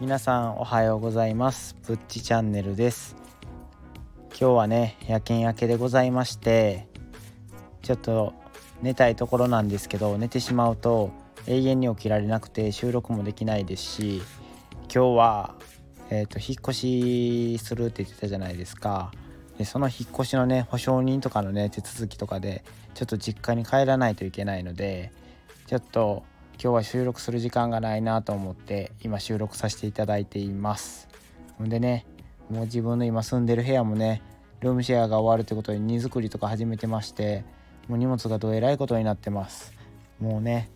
皆さんおはようございます。ぶっちチャンネルです。今日はね夜勤明けでございましてちょっと寝たいところなんですけど寝てしまうと永遠に起きられなくて収録もできないですし今日はえーと、引っ越しするって言ってたじゃないですか。でその引っ越しのね保証人とかのね手続きとかでちょっと実家に帰らないといけないのでちょっと今日は収録する時間がないなと思って今収録させていただいています。ほんでねもう自分の今住んでる部屋もねルームシェアが終わるってことで荷造りとか始めてましてもう荷物がどえらいことになってます。もうね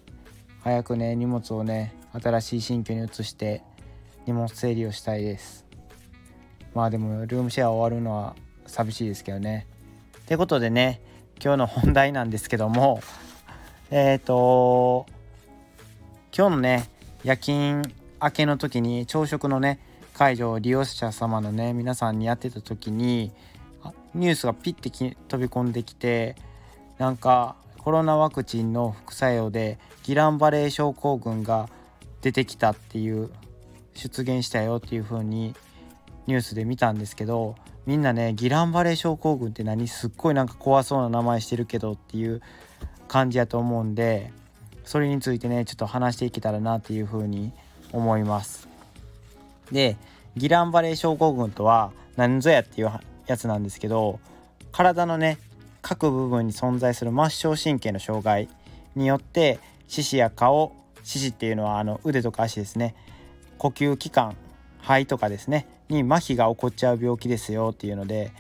早くね荷物をね新しい新居に移して荷物整理をしたいです。まあでもルームシェア終わるのは寂しいですけどね。ってことでね今日の本題なんですけどもえっ、ー、と今日のね夜勤明けの時に朝食のね解除を利用者様のね皆さんにやってた時にニュースがピッて飛び込んできてなんかコロナワクチンの副作用でギランバレー症候群が出てきたっていう出現したよっていう風にニュースで見たんですけどみんなねギランバレー症候群って何？すっごいなんか怖そうな名前してるけどっていう感じやと思うんでそれについてねちょっと話していけたらなっていう風に思います。でギランバレー症候群とは何ぞやっていうやつなんですけど体のね各部分に存在する末梢神経の障害によって四肢や顔四肢っていうのはあの腕とか足ですね呼吸器官肺とかですねに麻痺が起こっちゃう病気ですよっていうので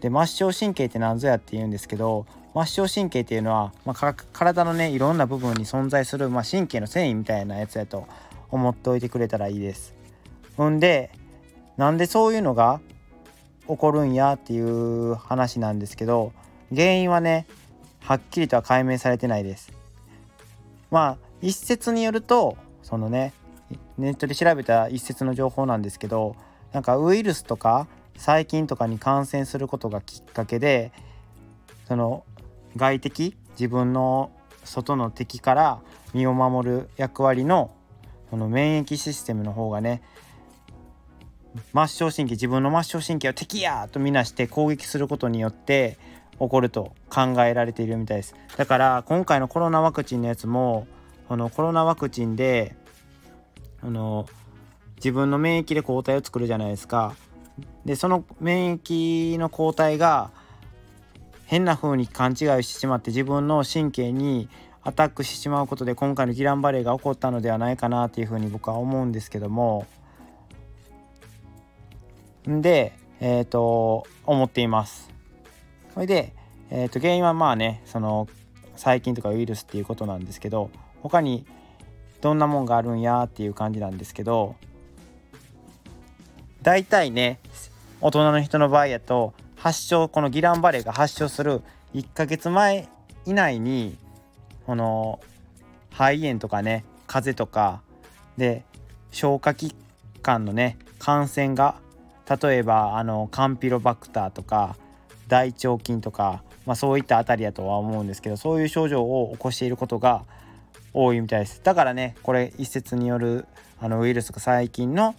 で末梢神経って何ぞやって言うんですけど末梢神経っていうのは、まあ、体のねいろんな部分に存在する、まあ、神経の繊維みたいなやつやと思っておいてくれたらいいです。ほんでなんでそういうのが起こるんやっていう話なんですけど原因はねはっきりとは解明されてないです。まあ一説によるとそのねネットで調べた一説の情報なんですけどなんかウイルスとか細菌とかに感染することがきっかけでその外敵自分の外の敵から身を守る役割のその免疫システムの方がね末梢神経自分の末梢神経を敵やとみなして攻撃することによって起こると考えられているみたいです。だから今回のコロナワクチンのやつもこのコロナワクチンであの自分の免疫で抗体を作るじゃないですか。でその免疫の抗体が変な風に勘違いしてしまって自分の神経にアタックしてしまうことで今回のギランバレーが起こったのではないかなっていうふうに僕は思うんですけども。でえっ、ー、と思っています。それで、えー、と原因はまあねその細菌とかウイルスっていうことなんですけど他にどんなもんがあるんやっていう感じなんですけど大体ね大人の人の場合やと発症このギランバレーが発症する1ヶ月前以内にこの肺炎とかね風邪とかで消化器官のね感染が例えばあのカンピロバクターとか大腸菌とか、まあ、そういったあたりやとは思うんですけどそういう症状を起こしていることが多いみたいです。だからねこれ一説によるあのウイルスか細菌の、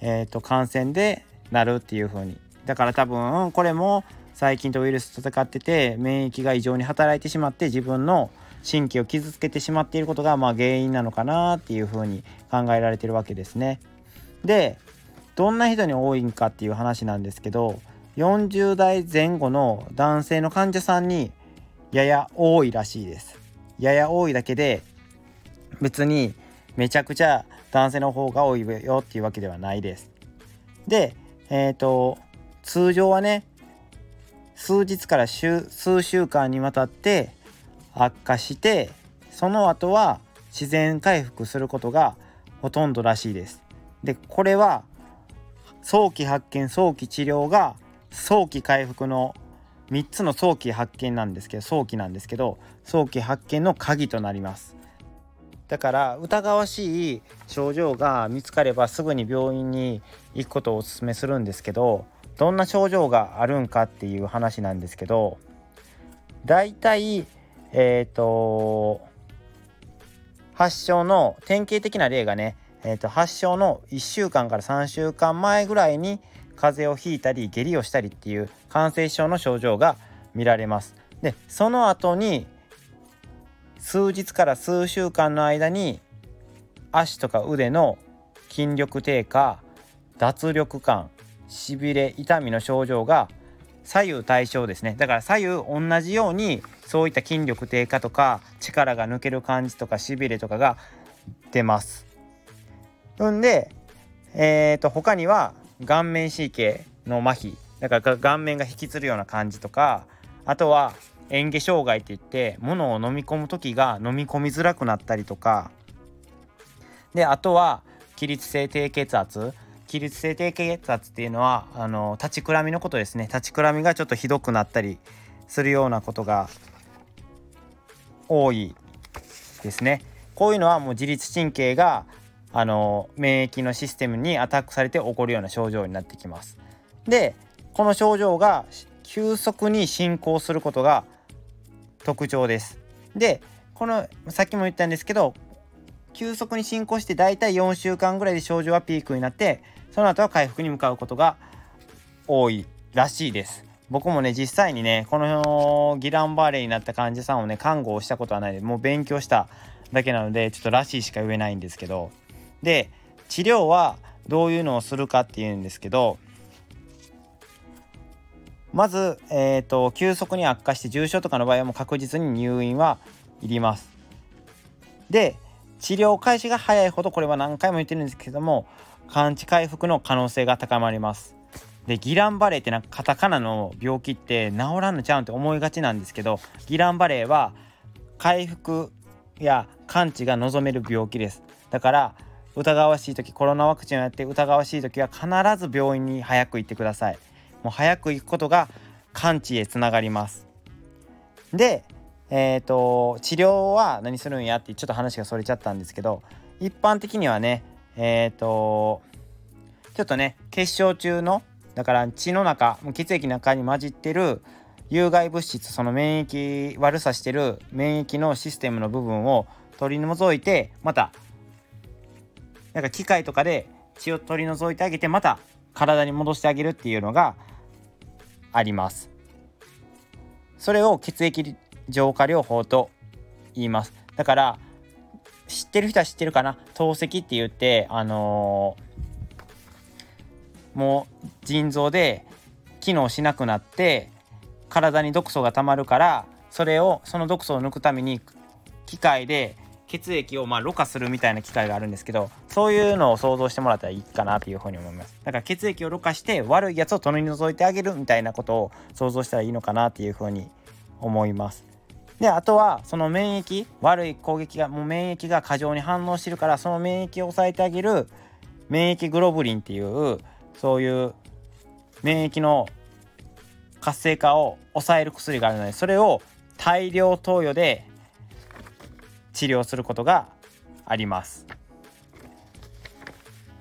えーと、感染でなるっていう風にだから多分これも細菌とウイルスと戦ってて免疫が異常に働いてしまって自分の神経を傷つけてしまっていることがまあ原因なのかなっていう風に考えられてるわけですね。でどんな人に多いんかっていう話なんですけど40代前後の男性の患者さんにやや多いらしいです。やや多いだけで別にめちゃくちゃ男性の方が多いよっていうわけではないです。で、えっ、ー、と通常はね数日から数週間にわたって悪化してその後は自然回復することがほとんどらしいです。でこれは早期発見早期治療が早期回復の3つの早期発見なんですけど早期なんですけど早期発見の鍵となります。だから疑わしい症状が見つかればすぐに病院に行くことをお勧めするんですけどどんな症状があるんかっていう話なんですけど大体えっ、ー、と発症の典型的な例がねえーと、発症の1週間から3週間前ぐらいに風邪をひいたり下痢をしたりっていう感染症の症状が見られます。でその後に数日から数週間の間に足とか腕の筋力低下脱力感しびれ痛みの症状が左右対称ですね。だから左右同じようにそういった筋力低下とか力が抜ける感じとかしびれとかが出ます。んで、えー、と他には顔面神経の麻痺。だから顔面が引きつるような感じとかあとは嚥下障害って言って物を飲み込む時が飲み込みづらくなったりとか。であとは起立性低血圧。起立性低血圧っていうのはあの立ちくらみのことですね。立ちくらみがちょっとひどくなったりするようなことが多いですね。こういうのはもう自律神経があの免疫のシステムにアタックされて起こるような症状になってきます。でこの症状が急速に進行することが特徴です。でこのさっきも言ったんですけど急速に進行してだいたい4週間ぐらいで症状はピークになってその後は回復に向かうことが多いらしいです。僕もね実際にねこのギランバーレーになった患者さんをね看護をしたことはない。でもう勉強しただけなのでちょっとらしいしか言えないんですけど。で治療はどういうのをするかっていうんですけどまず、えーと、急速に悪化して重症とかの場合はもう確実に入院はいります。で治療開始が早いほどこれは何回も言ってるんですけども完治回復の可能性が高まります。でギランバレーってなんかカタカナの病気って治らんのちゃうんって思いがちなんですけどギランバレーは回復や完治が望める病気です。だから疑わしい時コロナワクチンをやって疑わしい時は必ず病院に早く行ってください。もう早く行くことが完治へつながります。でえーと、治療は何するんやってちょっと話がそれちゃったんですけど一般的にはねえっ、ー、とちょっとね結晶中のだから血の中血液の中に混じってる有害物質その免疫悪さしてる免疫のシステムの部分を取り除いてまたなんか機械とかで血を取り除いてあげてまた体に戻してあげるっていうのがあります。それを血液浄化療法と言います。だから知ってる人は知ってるかな？透析って言ってあのー、もう腎臓で機能しなくなって体に毒素がたまるからそれをその毒素を抜くために機械で血液をまあろ過するみたいな機械があるんですけどそういうのを想像してもらったらいいかなというふうに思います。だから血液をろ過して悪いやつを取り除いてあげるみたいなことを想像したらいいのかなっていうふうに思います。であとはその免疫悪い攻撃がもう免疫が過剰に反応してるからその免疫を抑えてあげる免疫グロブリンっていうそういう免疫の活性化を抑える薬があるのでそれを大量投与で治療することがあります。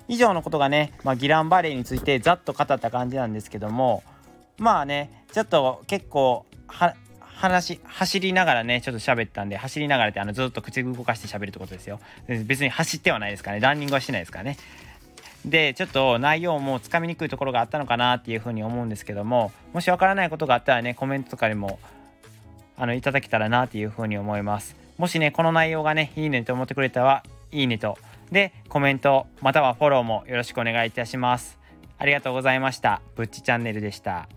以上のことがね、まあ、ギランバレーについてざっと語った感じなんですけどもまあねちょっと結構は話走りながらねちょっと喋ったんで走りながらってあのずっと口動かして喋るってことですよ。別に走ってはないですからね。ランニングはしてないですからね。でちょっと内容もつかみにくいところがあったのかなっていうふうに思うんですけどももしわからないことがあったらねコメントとかでもあのいただけたらなっていうふうに思います。もしねこの内容がねいいねと思ってくれたらいいねと。でコメントまたはフォローもよろしくお願いいたします。ありがとうございました。ぶっちチャンネルでした。